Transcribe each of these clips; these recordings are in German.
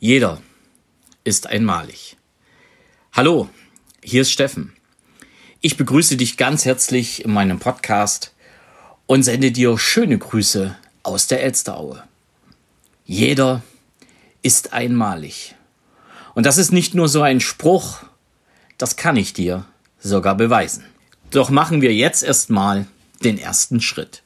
Jeder ist einmalig. Hallo, hier ist Steffen. Ich begrüße dich ganz herzlich in meinem Podcast und sende dir schöne Grüße aus der Elsteraue. Jeder ist einmalig. Und das ist nicht nur so ein Spruch, das kann ich dir sogar beweisen. Doch machen wir jetzt erstmal den ersten Schritt.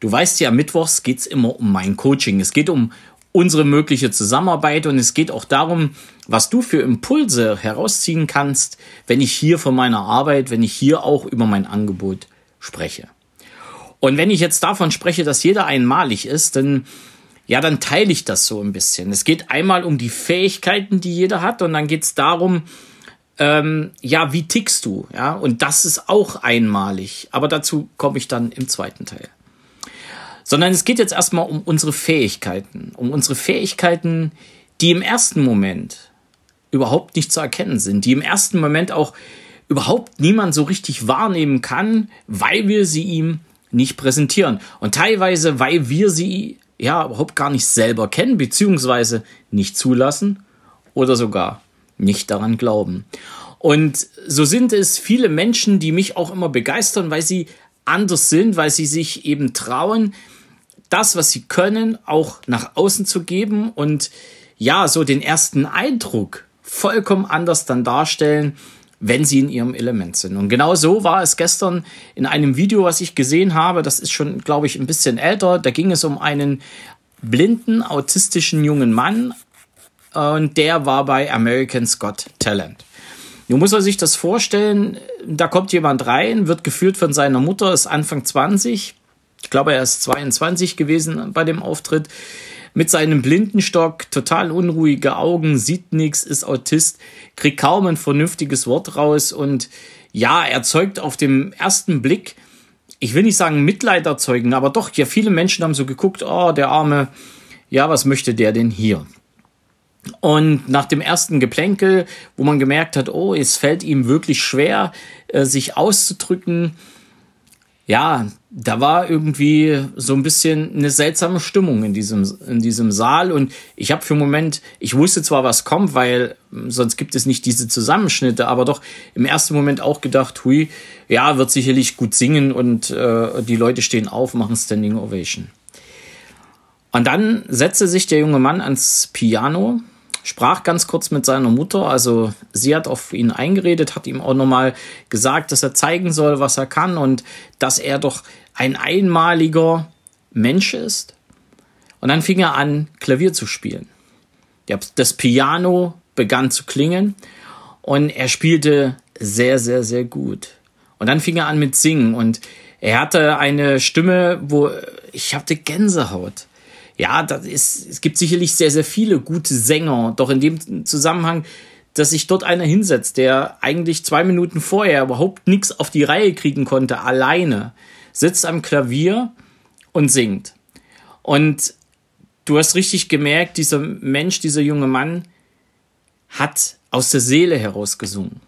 Du weißt ja, mittwochs geht's immer um mein Coaching. Es geht um unsere mögliche Zusammenarbeit und es geht auch darum, was du für Impulse herausziehen kannst, wenn ich hier von meiner Arbeit, wenn ich hier auch über mein Angebot spreche. Und wenn ich jetzt davon spreche, dass jeder einmalig ist, dann ja, dann teile ich das so ein bisschen. Es geht einmal um die Fähigkeiten, die jeder hat, und dann geht es darum, ähm, ja, wie tickst du? Ja, und das ist auch einmalig. Aber dazu komme ich dann im zweiten Teil sondern es geht jetzt erstmal um unsere Fähigkeiten, um unsere Fähigkeiten, die im ersten Moment überhaupt nicht zu erkennen sind, die im ersten Moment auch überhaupt niemand so richtig wahrnehmen kann, weil wir sie ihm nicht präsentieren und teilweise, weil wir sie ja überhaupt gar nicht selber kennen, beziehungsweise nicht zulassen oder sogar nicht daran glauben. Und so sind es viele Menschen, die mich auch immer begeistern, weil sie anders sind, weil sie sich eben trauen, das, was sie können, auch nach außen zu geben und ja, so den ersten Eindruck vollkommen anders dann darstellen, wenn sie in ihrem Element sind. Und genau so war es gestern in einem Video, was ich gesehen habe. Das ist schon, glaube ich, ein bisschen älter. Da ging es um einen blinden, autistischen jungen Mann und der war bei American's Got Talent. Nun muss er sich das vorstellen, da kommt jemand rein, wird geführt von seiner Mutter, ist Anfang 20, ich glaube, er ist 22 gewesen bei dem Auftritt, mit seinem Blindenstock, total unruhige Augen, sieht nichts, ist Autist, kriegt kaum ein vernünftiges Wort raus und ja, erzeugt auf dem ersten Blick, ich will nicht sagen Mitleid erzeugen, aber doch, ja, viele Menschen haben so geguckt, oh, der Arme, ja, was möchte der denn hier? Und nach dem ersten Geplänkel, wo man gemerkt hat, oh, es fällt ihm wirklich schwer, äh, sich auszudrücken, ja, da war irgendwie so ein bisschen eine seltsame Stimmung in diesem, in diesem Saal. Und ich habe für einen Moment, ich wusste zwar, was kommt, weil sonst gibt es nicht diese Zusammenschnitte, aber doch im ersten Moment auch gedacht, hui, ja, wird sicherlich gut singen und äh, die Leute stehen auf, machen Standing Ovation. Und dann setzte sich der junge Mann ans Piano sprach ganz kurz mit seiner Mutter. Also sie hat auf ihn eingeredet, hat ihm auch nochmal gesagt, dass er zeigen soll, was er kann und dass er doch ein einmaliger Mensch ist. Und dann fing er an, Klavier zu spielen. Das Piano begann zu klingen und er spielte sehr, sehr, sehr gut. Und dann fing er an mit Singen und er hatte eine Stimme, wo ich hatte Gänsehaut ja, das ist, es gibt sicherlich sehr, sehr viele gute Sänger, doch in dem Zusammenhang, dass sich dort einer hinsetzt, der eigentlich zwei Minuten vorher überhaupt nichts auf die Reihe kriegen konnte, alleine, sitzt am Klavier und singt. Und du hast richtig gemerkt, dieser Mensch, dieser junge Mann hat aus der Seele heraus gesungen.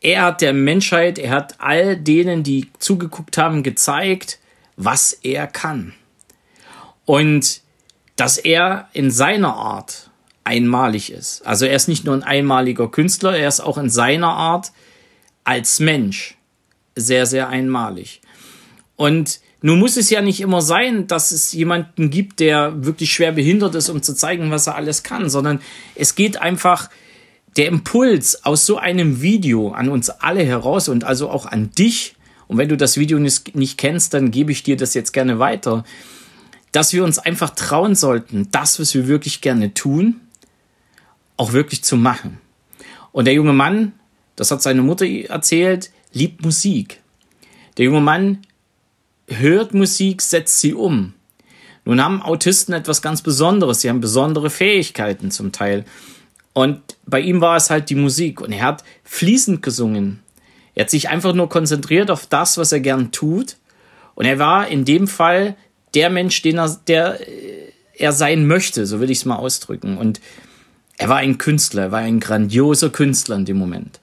Er hat der Menschheit, er hat all denen, die zugeguckt haben, gezeigt, was er kann. Und dass er in seiner Art einmalig ist. Also er ist nicht nur ein einmaliger Künstler, er ist auch in seiner Art als Mensch sehr, sehr einmalig. Und nun muss es ja nicht immer sein, dass es jemanden gibt, der wirklich schwer behindert ist, um zu zeigen, was er alles kann, sondern es geht einfach der Impuls aus so einem Video an uns alle heraus und also auch an dich. Und wenn du das Video nicht, nicht kennst, dann gebe ich dir das jetzt gerne weiter dass wir uns einfach trauen sollten, das, was wir wirklich gerne tun, auch wirklich zu machen. Und der junge Mann, das hat seine Mutter erzählt, liebt Musik. Der junge Mann hört Musik, setzt sie um. Nun haben Autisten etwas ganz Besonderes. Sie haben besondere Fähigkeiten zum Teil. Und bei ihm war es halt die Musik. Und er hat fließend gesungen. Er hat sich einfach nur konzentriert auf das, was er gern tut. Und er war in dem Fall der Mensch, den er, der äh, er sein möchte, so will ich es mal ausdrücken. Und er war ein Künstler, er war ein grandioser Künstler in dem Moment.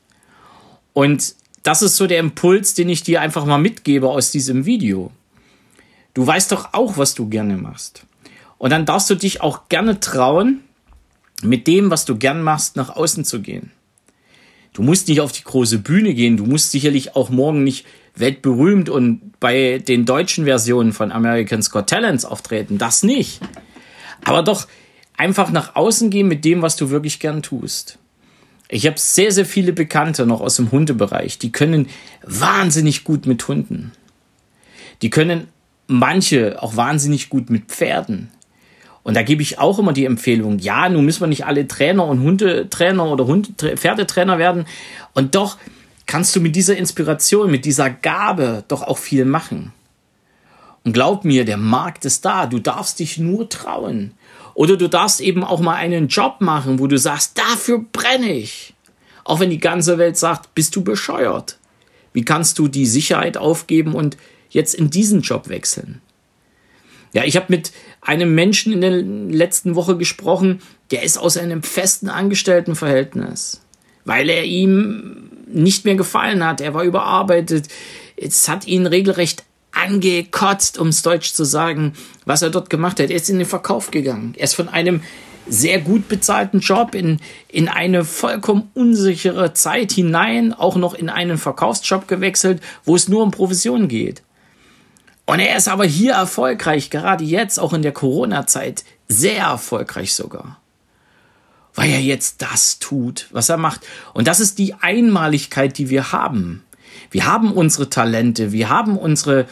Und das ist so der Impuls, den ich dir einfach mal mitgebe aus diesem Video. Du weißt doch auch, was du gerne machst. Und dann darfst du dich auch gerne trauen, mit dem, was du gern machst, nach außen zu gehen. Du musst nicht auf die große Bühne gehen, du musst sicherlich auch morgen nicht weltberühmt und bei den deutschen Versionen von American's Got Talents auftreten, das nicht. Aber doch einfach nach außen gehen mit dem, was du wirklich gern tust. Ich habe sehr, sehr viele Bekannte noch aus dem Hundebereich, die können wahnsinnig gut mit Hunden. Die können manche auch wahnsinnig gut mit Pferden. Und da gebe ich auch immer die Empfehlung, ja, nun müssen wir nicht alle Trainer und Hundetrainer oder Hunde, Pferdetrainer werden. Und doch kannst du mit dieser Inspiration, mit dieser Gabe doch auch viel machen. Und glaub mir, der Markt ist da. Du darfst dich nur trauen. Oder du darfst eben auch mal einen Job machen, wo du sagst, dafür brenne ich. Auch wenn die ganze Welt sagt, bist du bescheuert. Wie kannst du die Sicherheit aufgeben und jetzt in diesen Job wechseln? Ja, ich habe mit einem Menschen in der letzten Woche gesprochen, der ist aus einem festen Angestelltenverhältnis, weil er ihm nicht mehr gefallen hat. Er war überarbeitet. Es hat ihn regelrecht angekotzt, um es deutsch zu sagen, was er dort gemacht hat. Er ist in den Verkauf gegangen. Er ist von einem sehr gut bezahlten Job in, in eine vollkommen unsichere Zeit hinein, auch noch in einen Verkaufsjob gewechselt, wo es nur um Provision geht. Und er ist aber hier erfolgreich, gerade jetzt, auch in der Corona-Zeit, sehr erfolgreich sogar. Weil er jetzt das tut, was er macht. Und das ist die Einmaligkeit, die wir haben. Wir haben unsere Talente, wir haben unsere,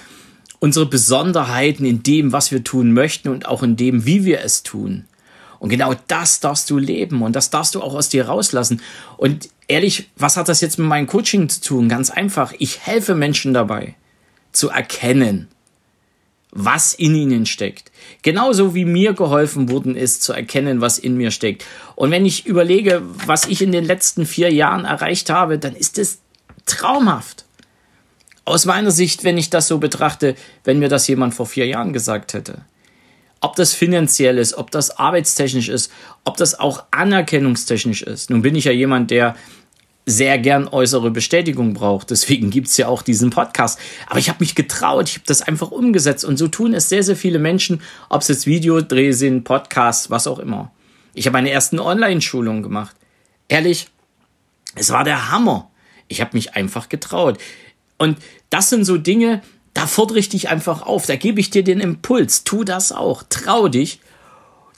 unsere Besonderheiten in dem, was wir tun möchten und auch in dem, wie wir es tun. Und genau das darfst du leben und das darfst du auch aus dir rauslassen. Und ehrlich, was hat das jetzt mit meinem Coaching zu tun? Ganz einfach. Ich helfe Menschen dabei zu erkennen, was in ihnen steckt. Genauso wie mir geholfen worden ist, zu erkennen, was in mir steckt. Und wenn ich überlege, was ich in den letzten vier Jahren erreicht habe, dann ist es traumhaft. Aus meiner Sicht, wenn ich das so betrachte, wenn mir das jemand vor vier Jahren gesagt hätte. Ob das finanziell ist, ob das arbeitstechnisch ist, ob das auch anerkennungstechnisch ist. Nun bin ich ja jemand, der sehr gern äußere Bestätigung braucht. Deswegen gibt's ja auch diesen Podcast. Aber ich habe mich getraut, ich habe das einfach umgesetzt. Und so tun es sehr, sehr viele Menschen, ob es jetzt Videodreh sind, Podcasts, was auch immer. Ich habe meine ersten Online-Schulungen gemacht. Ehrlich, es war der Hammer. Ich habe mich einfach getraut. Und das sind so Dinge, da fordere ich dich einfach auf. Da gebe ich dir den Impuls. Tu das auch. Trau dich.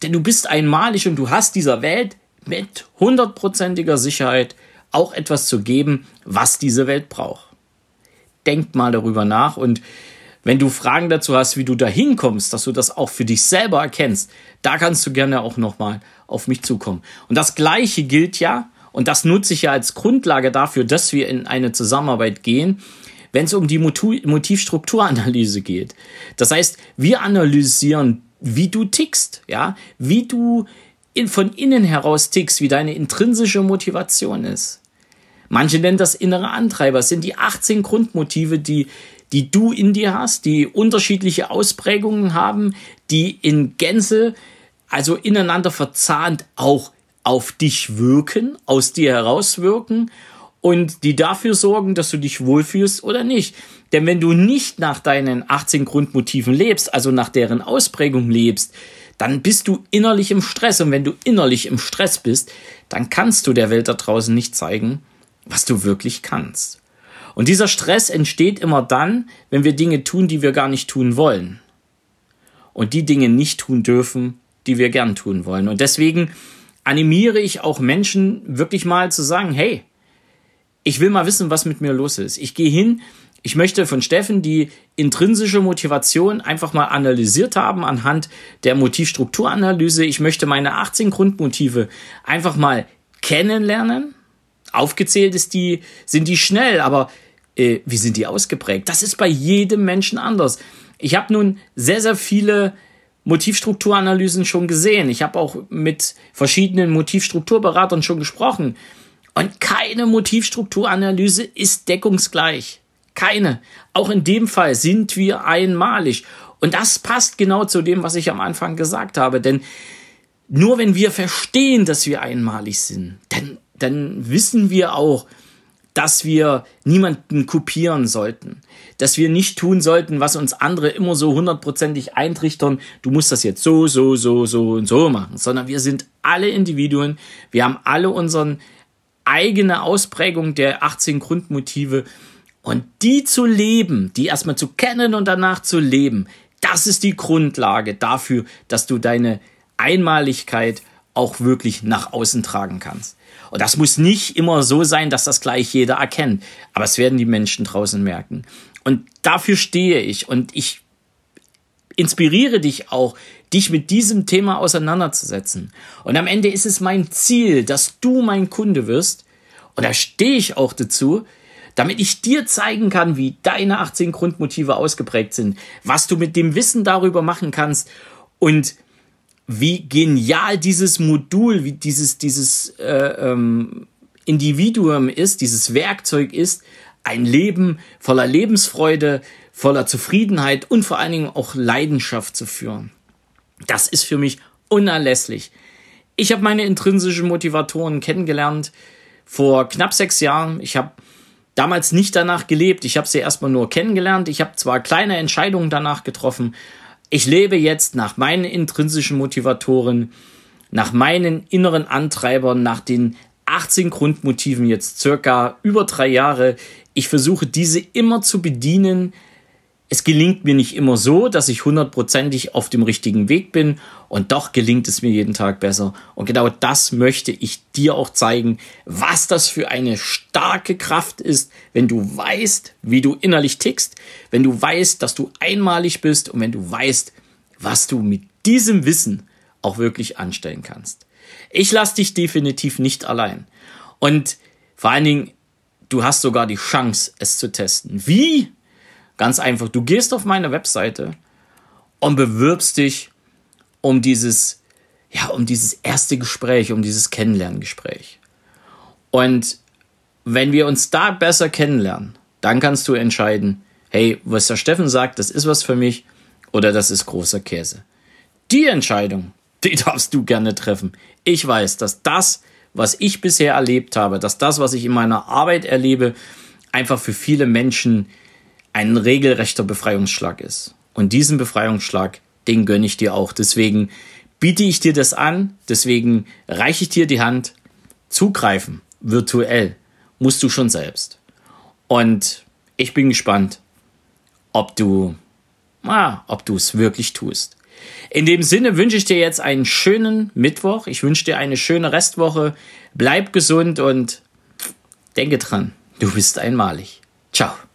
Denn du bist einmalig und du hast dieser Welt mit hundertprozentiger Sicherheit auch etwas zu geben, was diese Welt braucht. Denk mal darüber nach und wenn du Fragen dazu hast, wie du da hinkommst, dass du das auch für dich selber erkennst, da kannst du gerne auch nochmal auf mich zukommen. Und das Gleiche gilt ja, und das nutze ich ja als Grundlage dafür, dass wir in eine Zusammenarbeit gehen, wenn es um die Motivstrukturanalyse geht. Das heißt, wir analysieren, wie du tickst, ja, wie du in, von innen heraus tickst, wie deine intrinsische Motivation ist. Manche nennen das innere Antreiber. Es sind die 18 Grundmotive, die, die du in dir hast, die unterschiedliche Ausprägungen haben, die in Gänze, also ineinander verzahnt auch auf dich wirken, aus dir herauswirken und die dafür sorgen, dass du dich wohlfühlst oder nicht. Denn wenn du nicht nach deinen 18 Grundmotiven lebst, also nach deren Ausprägung lebst, dann bist du innerlich im Stress. Und wenn du innerlich im Stress bist, dann kannst du der Welt da draußen nicht zeigen, was du wirklich kannst. Und dieser Stress entsteht immer dann, wenn wir Dinge tun, die wir gar nicht tun wollen. Und die Dinge nicht tun dürfen, die wir gern tun wollen. Und deswegen animiere ich auch Menschen wirklich mal zu sagen, hey, ich will mal wissen, was mit mir los ist. Ich gehe hin ich möchte von Steffen die intrinsische Motivation einfach mal analysiert haben anhand der Motivstrukturanalyse. Ich möchte meine 18 Grundmotive einfach mal kennenlernen. Aufgezählt ist die, sind die schnell, aber äh, wie sind die ausgeprägt? Das ist bei jedem Menschen anders. Ich habe nun sehr, sehr viele Motivstrukturanalysen schon gesehen. Ich habe auch mit verschiedenen Motivstrukturberatern schon gesprochen. Und keine Motivstrukturanalyse ist deckungsgleich. Keine. Auch in dem Fall sind wir einmalig. Und das passt genau zu dem, was ich am Anfang gesagt habe. Denn nur wenn wir verstehen, dass wir einmalig sind, dann, dann wissen wir auch, dass wir niemanden kopieren sollten, dass wir nicht tun sollten, was uns andere immer so hundertprozentig eintrichtern, du musst das jetzt so, so, so, so und so machen, sondern wir sind alle Individuen, wir haben alle unseren eigene Ausprägung der 18 Grundmotive und die zu leben, die erstmal zu kennen und danach zu leben, das ist die Grundlage dafür, dass du deine Einmaligkeit auch wirklich nach außen tragen kannst. Und das muss nicht immer so sein, dass das gleich jeder erkennt. Aber es werden die Menschen draußen merken. Und dafür stehe ich. Und ich inspiriere dich auch, dich mit diesem Thema auseinanderzusetzen. Und am Ende ist es mein Ziel, dass du mein Kunde wirst. Und da stehe ich auch dazu, damit ich dir zeigen kann, wie deine 18 Grundmotive ausgeprägt sind, was du mit dem Wissen darüber machen kannst und wie genial dieses Modul, wie dieses, dieses äh, ähm, Individuum ist, dieses Werkzeug ist, ein Leben voller Lebensfreude, voller Zufriedenheit und vor allen Dingen auch Leidenschaft zu führen. Das ist für mich unerlässlich. Ich habe meine intrinsischen Motivatoren kennengelernt vor knapp sechs Jahren. Ich habe damals nicht danach gelebt. Ich habe sie erstmal nur kennengelernt. Ich habe zwar kleine Entscheidungen danach getroffen, ich lebe jetzt nach meinen intrinsischen Motivatoren, nach meinen inneren Antreibern, nach den 18 Grundmotiven jetzt circa über drei Jahre. Ich versuche diese immer zu bedienen, es gelingt mir nicht immer so, dass ich hundertprozentig auf dem richtigen Weg bin und doch gelingt es mir jeden Tag besser. Und genau das möchte ich dir auch zeigen, was das für eine starke Kraft ist, wenn du weißt, wie du innerlich tickst, wenn du weißt, dass du einmalig bist und wenn du weißt, was du mit diesem Wissen auch wirklich anstellen kannst. Ich lasse dich definitiv nicht allein. Und vor allen Dingen, du hast sogar die Chance, es zu testen. Wie? Ganz einfach, du gehst auf meine Webseite und bewirbst dich um dieses, ja, um dieses erste Gespräch, um dieses Kennenlerngespräch. Und wenn wir uns da besser kennenlernen, dann kannst du entscheiden, hey, was der Steffen sagt, das ist was für mich oder das ist großer Käse. Die Entscheidung, die darfst du gerne treffen. Ich weiß, dass das, was ich bisher erlebt habe, dass das, was ich in meiner Arbeit erlebe, einfach für viele Menschen ein regelrechter Befreiungsschlag ist. Und diesen Befreiungsschlag, den gönne ich dir auch. Deswegen biete ich dir das an, deswegen reiche ich dir die Hand. Zugreifen, virtuell, musst du schon selbst. Und ich bin gespannt, ob du, ah, ob du es wirklich tust. In dem Sinne wünsche ich dir jetzt einen schönen Mittwoch. Ich wünsche dir eine schöne Restwoche. Bleib gesund und denke dran, du bist einmalig. Ciao.